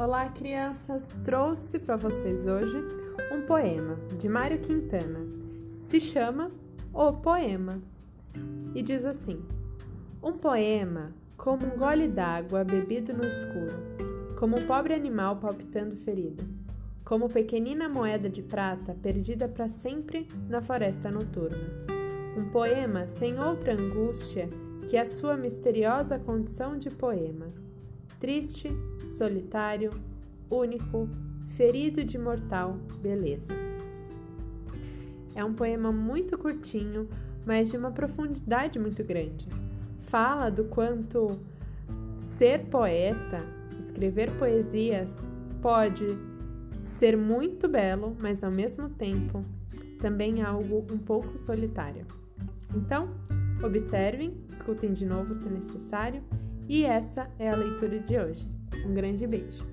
Olá, crianças! Trouxe para vocês hoje um poema de Mário Quintana. Se chama O Poema e diz assim: Um poema como um gole d'água bebido no escuro, como um pobre animal palpitando ferido, como pequenina moeda de prata perdida para sempre na floresta noturna. Um poema sem outra angústia que a sua misteriosa condição de poema triste, solitário, único, ferido de mortal beleza. É um poema muito curtinho, mas de uma profundidade muito grande. Fala do quanto ser poeta, escrever poesias, pode ser muito belo, mas ao mesmo tempo também algo um pouco solitário. Então, observem, escutem de novo se necessário e essa é a leitura de hoje. Um grande beijo!